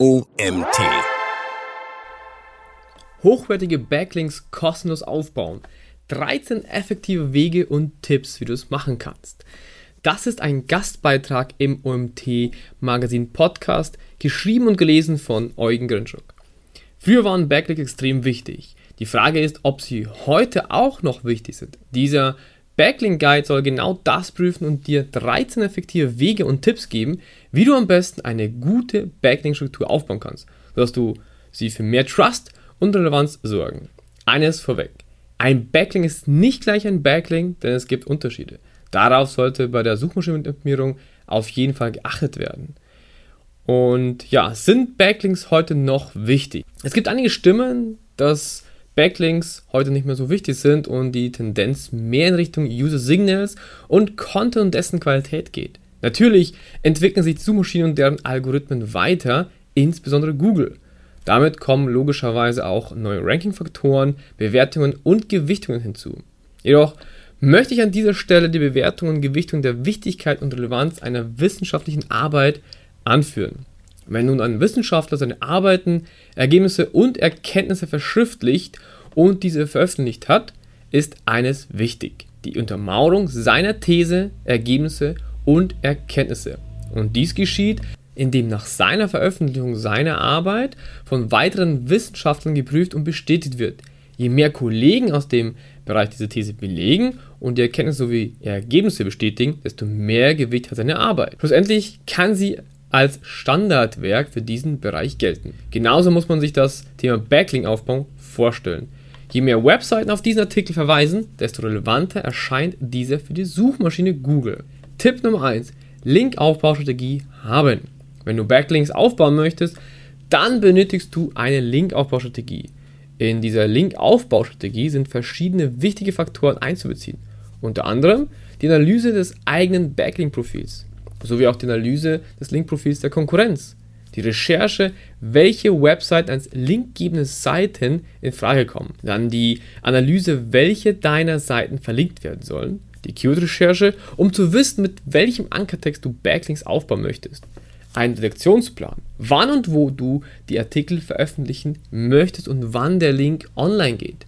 OMT. Hochwertige Backlinks kostenlos aufbauen. 13 effektive Wege und Tipps, wie du es machen kannst. Das ist ein Gastbeitrag im OMT Magazin Podcast, geschrieben und gelesen von Eugen Grinschuk. Früher waren Backlinks extrem wichtig. Die Frage ist, ob sie heute auch noch wichtig sind. Dieser Backlink Guide soll genau das prüfen und dir 13 effektive Wege und Tipps geben, wie du am besten eine gute Backlink-Struktur aufbauen kannst, sodass du sie für mehr Trust und Relevanz sorgen. Eines vorweg. Ein Backlink ist nicht gleich ein Backlink, denn es gibt Unterschiede. Darauf sollte bei der Suchmaschinenoptimierung auf jeden Fall geachtet werden. Und ja, sind Backlinks heute noch wichtig? Es gibt einige Stimmen, dass Backlinks heute nicht mehr so wichtig sind und die Tendenz mehr in Richtung User Signals und Content und dessen Qualität geht. Natürlich entwickeln sich Suchmaschinen und deren Algorithmen weiter, insbesondere Google. Damit kommen logischerweise auch neue Ranking-Faktoren, Bewertungen und Gewichtungen hinzu. Jedoch möchte ich an dieser Stelle die Bewertung und Gewichtung der Wichtigkeit und Relevanz einer wissenschaftlichen Arbeit anführen. Wenn nun ein Wissenschaftler seine Arbeiten, Ergebnisse und Erkenntnisse verschriftlicht und diese veröffentlicht hat, ist eines wichtig. Die Untermauerung seiner These, Ergebnisse und Erkenntnisse. Und dies geschieht, indem nach seiner Veröffentlichung seiner Arbeit von weiteren Wissenschaftlern geprüft und bestätigt wird. Je mehr Kollegen aus dem Bereich diese These belegen und die Erkenntnisse sowie Ergebnisse bestätigen, desto mehr Gewicht hat seine Arbeit. Schlussendlich kann sie als Standardwerk für diesen Bereich gelten. Genauso muss man sich das Thema Backlink-Aufbau vorstellen. Je mehr Webseiten auf diesen Artikel verweisen, desto relevanter erscheint dieser für die Suchmaschine Google. Tipp Nummer 1. Link-Aufbaustrategie haben. Wenn du Backlinks aufbauen möchtest, dann benötigst du eine Link-Aufbaustrategie. In dieser Link-Aufbaustrategie sind verschiedene wichtige Faktoren einzubeziehen. Unter anderem die Analyse des eigenen Backlink-Profils sowie auch die Analyse des Linkprofils der Konkurrenz. Die Recherche, welche Webseiten als linkgebende Seiten in Frage kommen. Dann die Analyse, welche deiner Seiten verlinkt werden sollen. Die Keyword-Recherche, um zu wissen, mit welchem Ankertext du Backlinks aufbauen möchtest. Ein Redaktionsplan, wann und wo du die Artikel veröffentlichen möchtest und wann der Link online geht.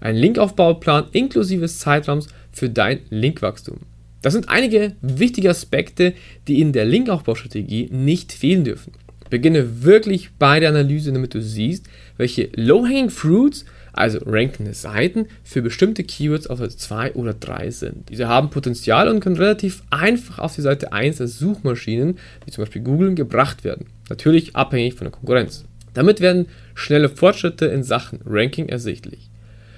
Ein Linkaufbauplan inklusive Zeitraums für dein Linkwachstum. Das sind einige wichtige Aspekte, die in der Linkaufbaustrategie nicht fehlen dürfen. Beginne wirklich bei der Analyse, damit du siehst, welche Low-Hanging Fruits, also rankende Seiten, für bestimmte Keywords auf Seite 2 oder 3 sind. Diese haben Potenzial und können relativ einfach auf die Seite 1 der Suchmaschinen, wie zum Beispiel Google, gebracht werden. Natürlich abhängig von der Konkurrenz. Damit werden schnelle Fortschritte in Sachen Ranking ersichtlich.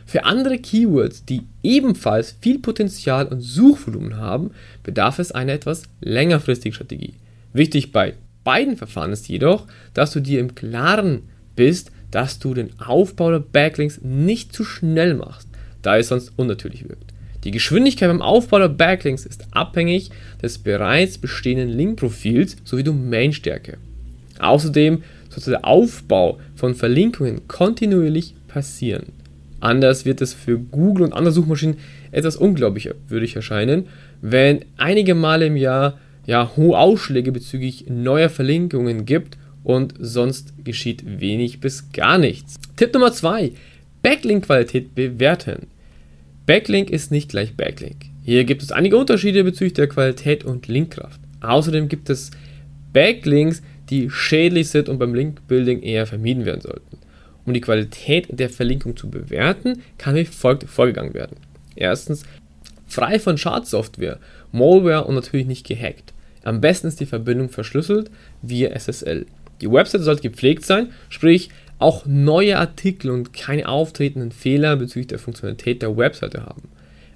Für andere Keywords, die ebenfalls viel Potenzial und Suchvolumen haben, bedarf es einer etwas längerfristigen Strategie. Wichtig bei beiden Verfahren ist jedoch, dass du dir im Klaren bist, dass du den Aufbau der Backlinks nicht zu schnell machst, da es sonst unnatürlich wirkt. Die Geschwindigkeit beim Aufbau der Backlinks ist abhängig des bereits bestehenden Linkprofils sowie Domainstärke. Außerdem sollte der Aufbau von Verlinkungen kontinuierlich passieren. Anders wird es für Google und andere Suchmaschinen etwas unglaubwürdig erscheinen, wenn einige Male im Jahr ja, hohe Ausschläge bezüglich neuer Verlinkungen gibt und sonst geschieht wenig bis gar nichts. Tipp Nummer 2. Backlink-Qualität bewerten. Backlink ist nicht gleich Backlink. Hier gibt es einige Unterschiede bezüglich der Qualität und Linkkraft. Außerdem gibt es Backlinks, die schädlich sind und beim Linkbuilding eher vermieden werden sollten. Um die Qualität der Verlinkung zu bewerten, kann wie folgt vorgegangen werden. Erstens, frei von Schadsoftware, Malware und natürlich nicht gehackt. Am besten ist die Verbindung verschlüsselt via SSL. Die Website sollte gepflegt sein, sprich auch neue Artikel und keine auftretenden Fehler bezüglich der Funktionalität der Webseite haben.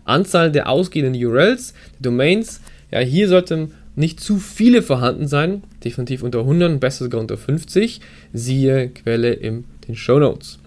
Anzahl der ausgehenden URLs, der Domains, ja, hier sollten nicht zu viele vorhanden sein, definitiv unter 100 und besser sogar unter 50, siehe Quelle im den Show Notes.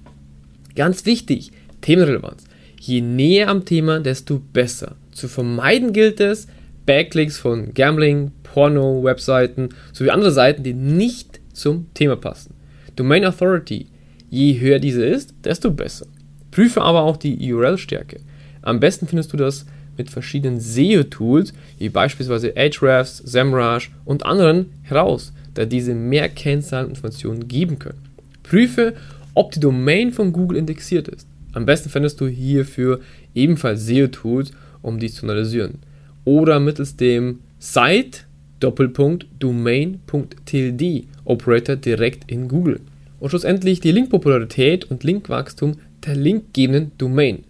Ganz wichtig, Themenrelevanz. Je näher am Thema, desto besser. Zu vermeiden gilt es, Backlinks von Gambling, Porno, Webseiten sowie andere Seiten, die nicht zum Thema passen. Domain Authority. Je höher diese ist, desto besser. Prüfe aber auch die URL-Stärke. Am besten findest du das mit verschiedenen SEO-Tools, wie beispielsweise Ahrefs, SEMrush und anderen heraus. da diese mehr Kennzahlen und Informationen geben können. Prüfe, ob die Domain von Google indexiert ist. Am besten findest du hierfür ebenfalls SEO-Tools, um dies zu analysieren. Oder mittels dem Site Doppelpunkt Domain.tld Operator direkt in Google. Und schlussendlich die Linkpopularität und Linkwachstum der linkgebenden Domain.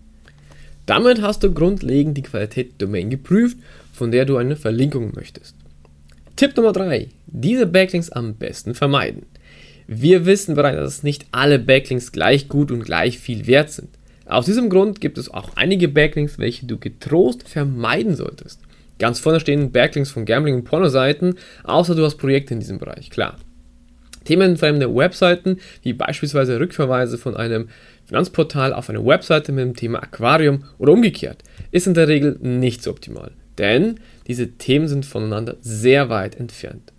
Damit hast du grundlegend die Qualität der Domain geprüft, von der du eine Verlinkung möchtest. Tipp Nummer 3. Diese Backlinks am besten vermeiden. Wir wissen bereits, dass nicht alle Backlinks gleich gut und gleich viel wert sind. Aus diesem Grund gibt es auch einige Backlinks, welche du getrost vermeiden solltest. Ganz vorne stehen Backlinks von Gambling- und Pornoseiten, außer du hast Projekte in diesem Bereich, klar. Themenfremde Webseiten, wie beispielsweise Rückverweise von einem Finanzportal auf eine Webseite mit dem Thema Aquarium oder umgekehrt, ist in der Regel nicht so optimal, denn diese Themen sind voneinander sehr weit entfernt.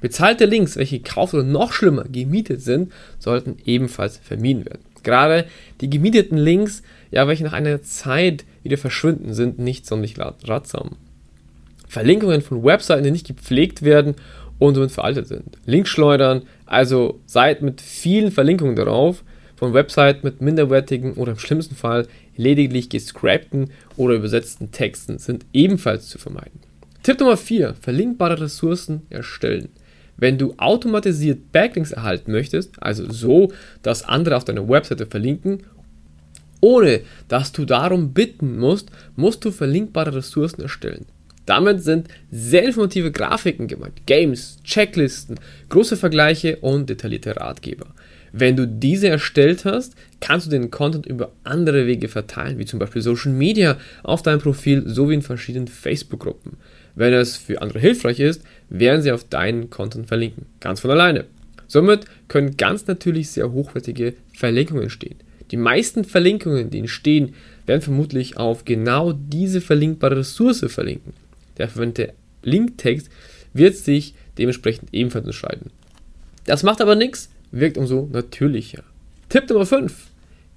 Bezahlte Links, welche gekauft oder noch schlimmer gemietet sind, sollten ebenfalls vermieden werden. Gerade die gemieteten Links, ja, welche nach einer Zeit wieder verschwinden, sind nicht sonderlich ratsam. Verlinkungen von Webseiten, die nicht gepflegt werden und somit veraltet sind. Links schleudern, also Seiten mit vielen Verlinkungen darauf, von Webseiten mit minderwertigen oder im schlimmsten Fall lediglich gescrapten oder übersetzten Texten sind ebenfalls zu vermeiden. Tipp Nummer 4. Verlinkbare Ressourcen erstellen. Wenn du automatisiert Backlinks erhalten möchtest, also so, dass andere auf deiner Webseite verlinken, ohne dass du darum bitten musst, musst du verlinkbare Ressourcen erstellen. Damit sind sehr informative Grafiken gemeint, Games, Checklisten, große Vergleiche und detaillierte Ratgeber. Wenn du diese erstellt hast, kannst du den Content über andere Wege verteilen, wie zum Beispiel Social Media auf deinem Profil sowie in verschiedenen Facebook-Gruppen. Wenn es für andere hilfreich ist, werden sie auf deinen Content verlinken. Ganz von alleine. Somit können ganz natürlich sehr hochwertige Verlinkungen entstehen. Die meisten Verlinkungen, die entstehen, werden vermutlich auf genau diese verlinkbare Ressource verlinken. Der verwendete Linktext wird sich dementsprechend ebenfalls entscheiden. Das macht aber nichts, wirkt umso natürlicher. Tipp Nummer 5.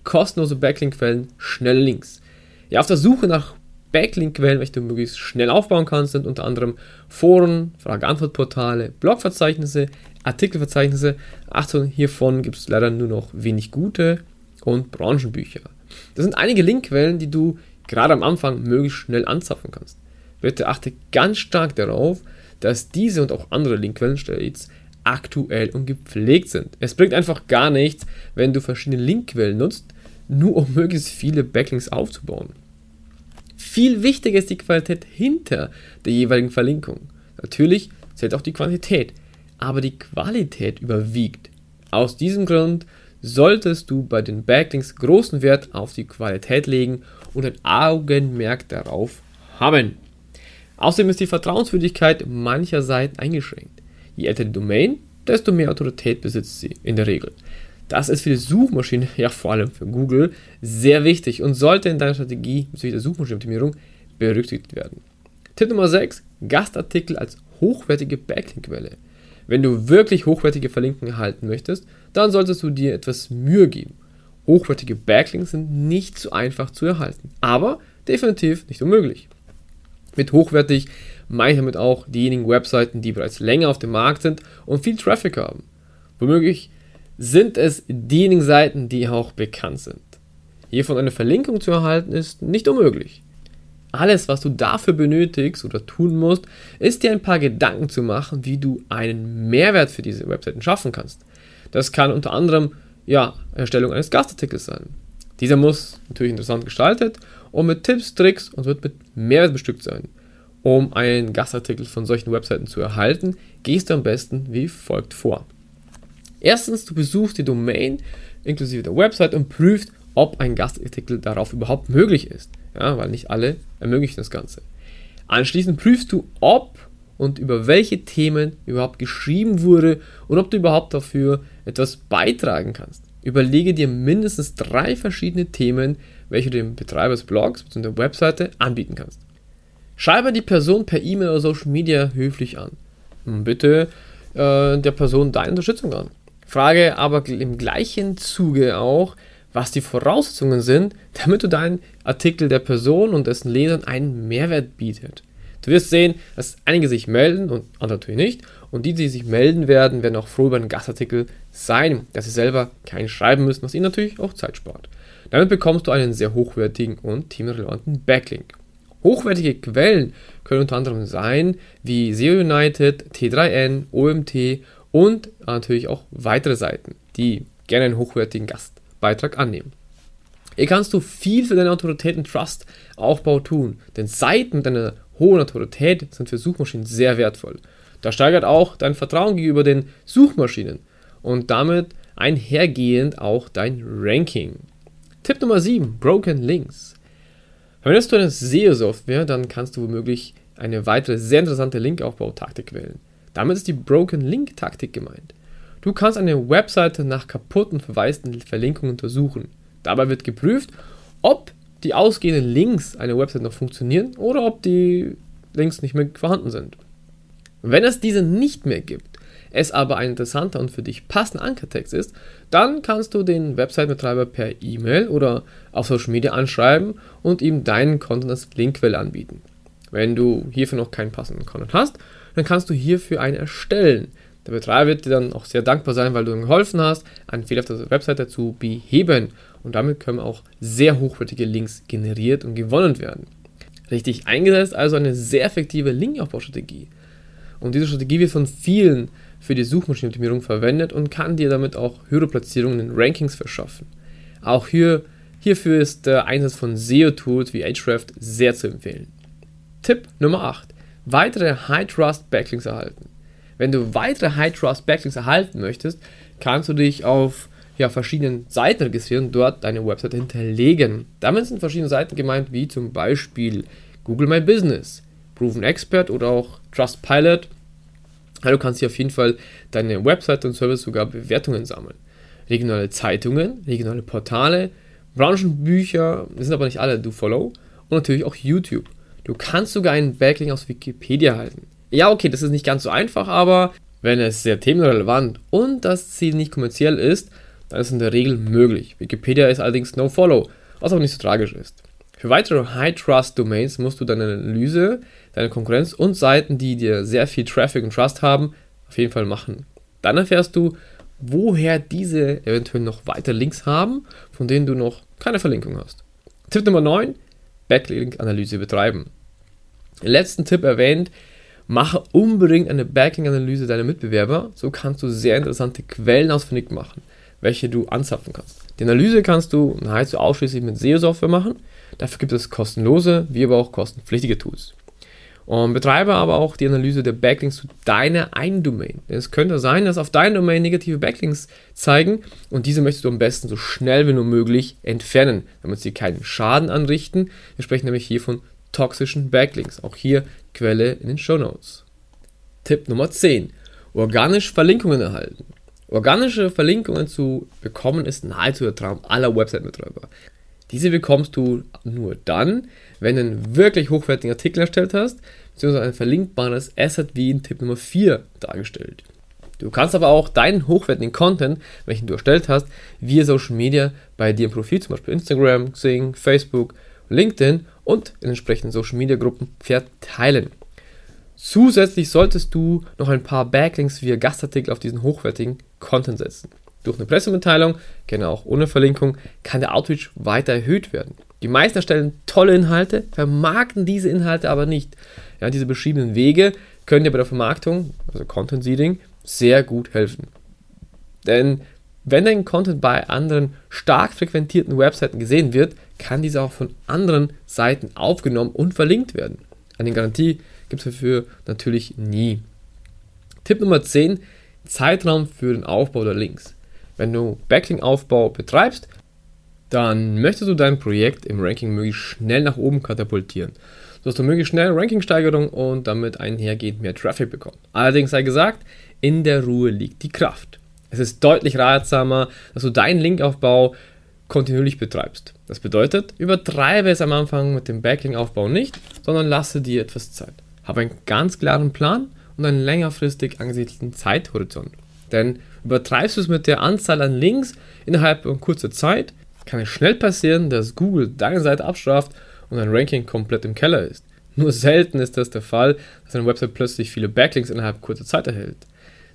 Kostenlose Backlink-Quellen, schnelle Links. Ja, auf der Suche nach Backlink-Quellen, welche du möglichst schnell aufbauen kannst, sind unter anderem Foren, Frage-Antwort-Portale, Blogverzeichnisse, Artikelverzeichnisse. Achtung, hiervon gibt es leider nur noch wenig gute und Branchenbücher. Das sind einige Linkquellen, die du gerade am Anfang möglichst schnell anzapfen kannst. Bitte achte ganz stark darauf, dass diese und auch andere Linkquellen stets aktuell und gepflegt sind. Es bringt einfach gar nichts, wenn du verschiedene Linkquellen nutzt, nur um möglichst viele Backlinks aufzubauen. Viel wichtiger ist die Qualität hinter der jeweiligen Verlinkung. Natürlich zählt auch die Quantität, aber die Qualität überwiegt. Aus diesem Grund solltest du bei den Backlinks großen Wert auf die Qualität legen und ein Augenmerk darauf haben. Außerdem ist die Vertrauenswürdigkeit mancher Seiten eingeschränkt. Je älter die Domain, desto mehr Autorität besitzt sie in der Regel. Das ist für die Suchmaschine, ja vor allem für Google, sehr wichtig und sollte in deiner Strategie bezüglich der Suchmaschinenoptimierung berücksichtigt werden. Tipp Nummer 6: Gastartikel als hochwertige Backlink-Quelle. Wenn du wirklich hochwertige Verlinkungen erhalten möchtest, dann solltest du dir etwas Mühe geben. Hochwertige Backlinks sind nicht so einfach zu erhalten, aber definitiv nicht unmöglich. Mit hochwertig meine ich damit auch diejenigen Webseiten, die bereits länger auf dem Markt sind und viel Traffic haben. Womöglich sind es diejenigen Seiten, die auch bekannt sind. Hiervon eine Verlinkung zu erhalten ist nicht unmöglich. Alles, was du dafür benötigst oder tun musst, ist dir ein paar Gedanken zu machen, wie du einen Mehrwert für diese Webseiten schaffen kannst. Das kann unter anderem ja, Erstellung eines Gastartikels sein. Dieser muss natürlich interessant gestaltet und mit Tipps, Tricks und wird mit Mehrwert bestückt sein. Um einen Gastartikel von solchen Webseiten zu erhalten, gehst du am besten wie folgt vor. Erstens, du besuchst die Domain inklusive der Website und prüfst, ob ein Gastartikel darauf überhaupt möglich ist. Ja, weil nicht alle ermöglichen das Ganze. Anschließend prüfst du, ob und über welche Themen überhaupt geschrieben wurde und ob du überhaupt dafür etwas beitragen kannst. Überlege dir mindestens drei verschiedene Themen, welche du dem Betreiber des Blogs bzw. der Webseite anbieten kannst. Schreibe die Person per E-Mail oder Social Media höflich an. Und bitte äh, der Person deine Unterstützung an. Frage aber im gleichen Zuge auch, was die Voraussetzungen sind, damit du deinen Artikel der Person und dessen Lesern einen Mehrwert bietet. Du wirst sehen, dass einige sich melden und andere natürlich nicht. Und die, die sich melden werden, werden auch froh über einen Gastartikel sein, dass sie selber keinen schreiben müssen, was ihnen natürlich auch Zeit spart. Damit bekommst du einen sehr hochwertigen und themenrelevanten Backlink. Hochwertige Quellen können unter anderem sein wie SEO United, T3N, OMT und natürlich auch weitere Seiten, die gerne einen hochwertigen Gastbeitrag annehmen. Hier kannst du viel für deine Autorität und Trust-Aufbau tun, denn Seiten mit einer hohen Autorität sind für Suchmaschinen sehr wertvoll. Das steigert auch dein Vertrauen gegenüber den Suchmaschinen und damit einhergehend auch dein Ranking. Tipp Nummer 7, Broken Links. Verwendest du eine SEO-Software, dann kannst du womöglich eine weitere sehr interessante Linkaufbautaktik wählen. Damit ist die Broken Link Taktik gemeint. Du kannst eine Webseite nach kaputten verwaisten Verlinkungen untersuchen. Dabei wird geprüft, ob die ausgehenden Links einer Website noch funktionieren oder ob die Links nicht mehr vorhanden sind. Wenn es diese nicht mehr gibt, es aber ein interessanter und für dich passender Ankertext ist, dann kannst du den Website-Betreiber per E-Mail oder auf Social Media anschreiben und ihm deinen Content als Linkquelle anbieten. Wenn du hierfür noch keinen passenden Content hast, dann kannst du hierfür einen erstellen. Der Betreiber wird dir dann auch sehr dankbar sein, weil du ihm geholfen hast, einen Fehler auf der Webseite zu beheben. Und damit können auch sehr hochwertige Links generiert und gewonnen werden. Richtig eingesetzt also eine sehr effektive Linkaufbaustrategie. Und diese Strategie wird von vielen für die Suchmaschinenoptimierung verwendet und kann dir damit auch höhere Platzierungen in Rankings verschaffen. Auch hier, hierfür ist der Einsatz von SEO-Tools wie Ahrefs sehr zu empfehlen. Tipp Nummer 8. Weitere High-Trust Backlinks erhalten. Wenn du weitere High-Trust Backlinks erhalten möchtest, kannst du dich auf ja, verschiedenen Seiten registrieren und dort deine Website hinterlegen. Damit sind verschiedene Seiten gemeint, wie zum Beispiel Google My Business, Proven Expert oder auch Trustpilot Du kannst hier auf jeden Fall deine Website und Service sogar Bewertungen sammeln. Regionale Zeitungen, regionale Portale, Branchenbücher, das sind aber nicht alle, du follow. Und natürlich auch YouTube. Du kannst sogar einen Backlink aus Wikipedia halten. Ja, okay, das ist nicht ganz so einfach, aber wenn es sehr themenrelevant und das Ziel nicht kommerziell ist, dann ist es in der Regel möglich. Wikipedia ist allerdings no follow, was auch nicht so tragisch ist. Für weitere High-Trust-Domains musst du deine Analyse, deine Konkurrenz und Seiten, die dir sehr viel Traffic und Trust haben, auf jeden Fall machen. Dann erfährst du, woher diese eventuell noch weitere Links haben, von denen du noch keine Verlinkung hast. Tipp Nummer 9, Backlink-Analyse betreiben. letzten Tipp erwähnt, mache unbedingt eine Backlink-Analyse deiner Mitbewerber, so kannst du sehr interessante Quellen ausfindig machen, welche du anzapfen kannst. Die Analyse kannst du nahezu ausschließlich mit SEO-Software machen, Dafür gibt es kostenlose, wie aber auch kostenpflichtige Tools. Und betreibe aber auch die Analyse der Backlinks zu deiner einen Domain. Denn es könnte sein, dass auf deiner Domain negative Backlinks zeigen und diese möchtest du am besten so schnell wie nur möglich entfernen, damit sie keinen Schaden anrichten. Wir sprechen nämlich hier von toxischen Backlinks. Auch hier Quelle in den Show Notes. Tipp Nummer 10. Organisch Verlinkungen erhalten. Organische Verlinkungen zu bekommen ist nahezu der Traum aller Website-Betreiber. Diese bekommst du nur dann, wenn du einen wirklich hochwertigen Artikel erstellt hast, beziehungsweise ein verlinkbares Asset wie in Tipp Nummer 4 dargestellt. Du kannst aber auch deinen hochwertigen Content, welchen du erstellt hast, via Social Media bei dir im Profil, zum Beispiel Instagram, Xing, Facebook, LinkedIn und in entsprechenden Social Media Gruppen verteilen. Zusätzlich solltest du noch ein paar Backlinks via Gastartikel auf diesen hochwertigen Content setzen. Durch eine Pressemitteilung, gerne auch ohne Verlinkung, kann der Outreach weiter erhöht werden. Die meisten erstellen tolle Inhalte, vermarkten diese Inhalte aber nicht. Ja, diese beschriebenen Wege können dir bei der Vermarktung, also Content Seeding, sehr gut helfen. Denn wenn dein Content bei anderen stark frequentierten Webseiten gesehen wird, kann dieser auch von anderen Seiten aufgenommen und verlinkt werden. Eine Garantie gibt es dafür natürlich nie. Tipp Nummer 10, Zeitraum für den Aufbau der Links. Wenn du Backlink-Aufbau betreibst, dann möchtest du dein Projekt im Ranking möglichst schnell nach oben katapultieren, sodass du möglichst schnell Rankingsteigerung und damit einhergehend mehr Traffic bekommst. Allerdings sei gesagt, in der Ruhe liegt die Kraft. Es ist deutlich ratsamer, dass du deinen Linkaufbau kontinuierlich betreibst. Das bedeutet, übertreibe es am Anfang mit dem Backlink-Aufbau nicht, sondern lasse dir etwas Zeit. Habe einen ganz klaren Plan und einen längerfristig angesiedelten Zeithorizont. Denn übertreibst du es mit der Anzahl an Links innerhalb kurzer Zeit, kann es schnell passieren, dass Google deine Seite abstraft und dein Ranking komplett im Keller ist. Nur selten ist das der Fall, dass eine Website plötzlich viele Backlinks innerhalb kurzer Zeit erhält.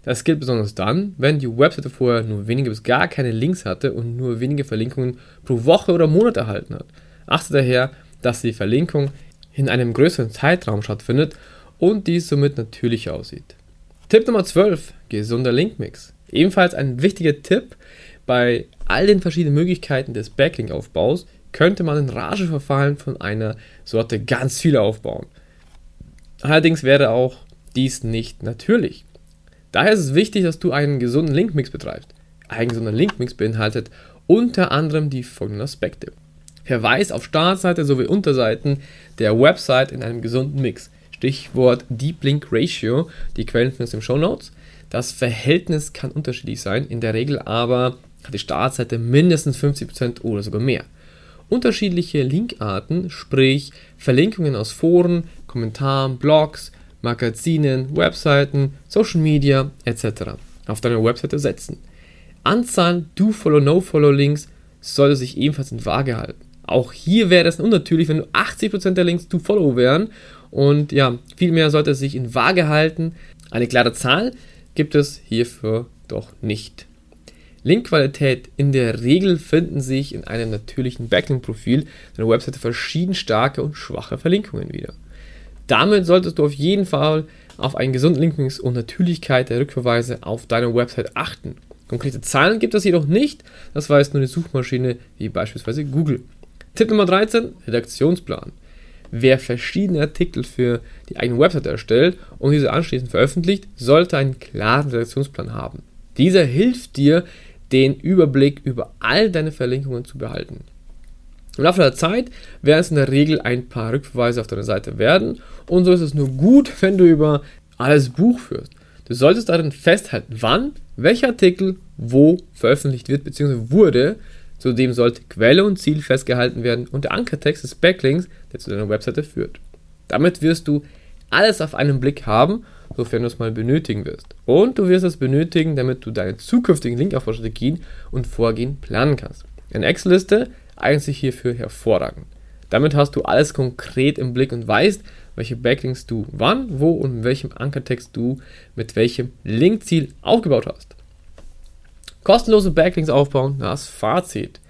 Das gilt besonders dann, wenn die Webseite vorher nur wenige bis gar keine Links hatte und nur wenige Verlinkungen pro Woche oder Monat erhalten hat. Achte daher, dass die Verlinkung in einem größeren Zeitraum stattfindet und dies somit natürlich aussieht. Tipp Nummer 12. Gesunder Linkmix. Ebenfalls ein wichtiger Tipp bei all den verschiedenen Möglichkeiten des Backlink-Aufbaus könnte man in Rage verfallen von einer Sorte ganz viele aufbauen. Allerdings wäre auch dies nicht natürlich. Daher ist es wichtig, dass du einen gesunden Linkmix betreibst. Ein gesunder Linkmix beinhaltet unter anderem die folgenden Aspekte. Verweis auf Startseite sowie Unterseiten der Website in einem gesunden Mix. Stichwort Deep Link Ratio, die Quellen findest du im Show Notes. Das Verhältnis kann unterschiedlich sein, in der Regel aber hat die Startseite mindestens 50% oder sogar mehr. Unterschiedliche Linkarten, sprich Verlinkungen aus Foren, Kommentaren, Blogs, Magazinen, Webseiten, Social Media etc. auf deiner Webseite setzen. Anzahl Do-Follow, No-Follow-Links sollte sich ebenfalls in Waage halten. Auch hier wäre es unnatürlich, wenn nur 80% der Links Do-Follow wären und ja, vielmehr sollte es sich in Waage halten. Eine klare Zahl gibt es hierfür doch nicht. Linkqualität. In der Regel finden sich in einem natürlichen Backlink-Profil deiner Webseite verschieden starke und schwache Verlinkungen wieder. Damit solltest du auf jeden Fall auf einen gesunden Linkmix und Natürlichkeit der Rückverweise auf deiner Website achten. Konkrete Zahlen gibt es jedoch nicht, das weiß nur eine Suchmaschine wie beispielsweise Google. Tipp Nummer 13, Redaktionsplan. Wer verschiedene Artikel für die eigene Website erstellt und diese anschließend veröffentlicht, sollte einen klaren Redaktionsplan haben. Dieser hilft dir, den Überblick über all deine Verlinkungen zu behalten. Im Laufe der Zeit werden es in der Regel ein paar Rückverweise auf deiner Seite werden und so ist es nur gut, wenn du über alles Buch führst. Du solltest darin festhalten, wann welcher Artikel wo veröffentlicht wird bzw. wurde. Zudem sollte Quelle und Ziel festgehalten werden und der Ankertext des Backlinks, der zu deiner Webseite führt. Damit wirst du alles auf einen Blick haben, sofern du es mal benötigen wirst. Und du wirst es benötigen, damit du deine zukünftigen Linkaufbaustrategien und Vorgehen planen kannst. Eine Excel-Liste eignet sich hierfür hervorragend. Damit hast du alles konkret im Blick und weißt, welche Backlinks du wann, wo und in welchem Ankertext du mit welchem Linkziel aufgebaut hast. Kostenlose Backlinks aufbauen, das Fazit.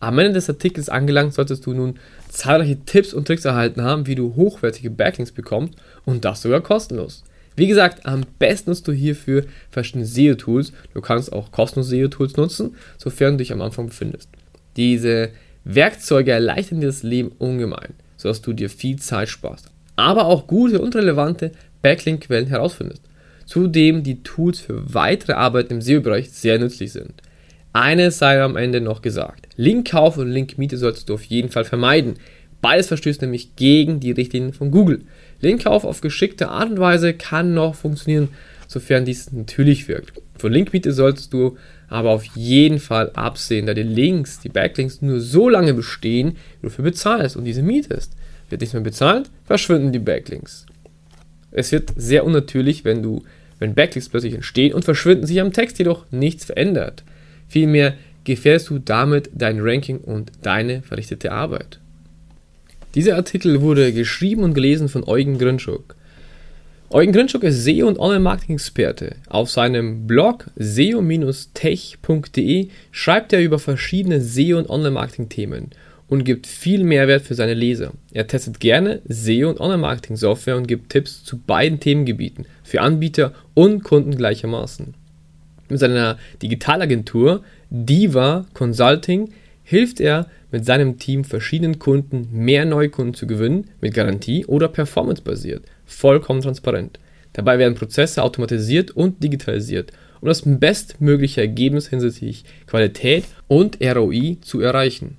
Am Ende des Artikels angelangt solltest du nun zahlreiche Tipps und Tricks erhalten haben, wie du hochwertige Backlinks bekommst und das sogar kostenlos. Wie gesagt, am besten nutzt du hierfür verschiedene SEO-Tools. Du kannst auch kostenlose SEO-Tools nutzen, sofern du dich am Anfang befindest. Diese Werkzeuge erleichtern dir das Leben ungemein, sodass du dir viel Zeit sparst, aber auch gute und relevante Backlink-Quellen herausfindest. Zudem die Tools für weitere Arbeit im SEO-Bereich sehr nützlich sind. Eines sei am Ende noch gesagt. Linkkauf und Linkmiete solltest du auf jeden Fall vermeiden. Beides verstößt nämlich gegen die Richtlinien von Google. Linkkauf auf geschickte Art und Weise kann noch funktionieren, sofern dies natürlich wirkt. Von Linkmiete solltest du aber auf jeden Fall absehen, da die Links, die Backlinks nur so lange bestehen, wie du dafür bezahlst und diese mietest. Wird nichts mehr bezahlt, verschwinden die Backlinks. Es wird sehr unnatürlich, wenn du, wenn Backlinks plötzlich entstehen und verschwinden, sich am Text jedoch nichts verändert. Vielmehr gefährdest du damit dein Ranking und deine verrichtete Arbeit. Dieser Artikel wurde geschrieben und gelesen von Eugen Grinschuk. Eugen Grinschuk ist SEO- und Online-Marketing-Experte. Auf seinem Blog seo-tech.de schreibt er über verschiedene SEO- und Online-Marketing-Themen und gibt viel Mehrwert für seine Leser. Er testet gerne SEO- und Online-Marketing-Software und gibt Tipps zu beiden Themengebieten für Anbieter und Kunden gleichermaßen. Mit seiner Digitalagentur Diva Consulting hilft er mit seinem Team verschiedenen Kunden mehr Neukunden zu gewinnen mit Garantie oder performancebasiert vollkommen transparent. Dabei werden Prozesse automatisiert und digitalisiert, um das bestmögliche Ergebnis hinsichtlich Qualität und ROI zu erreichen.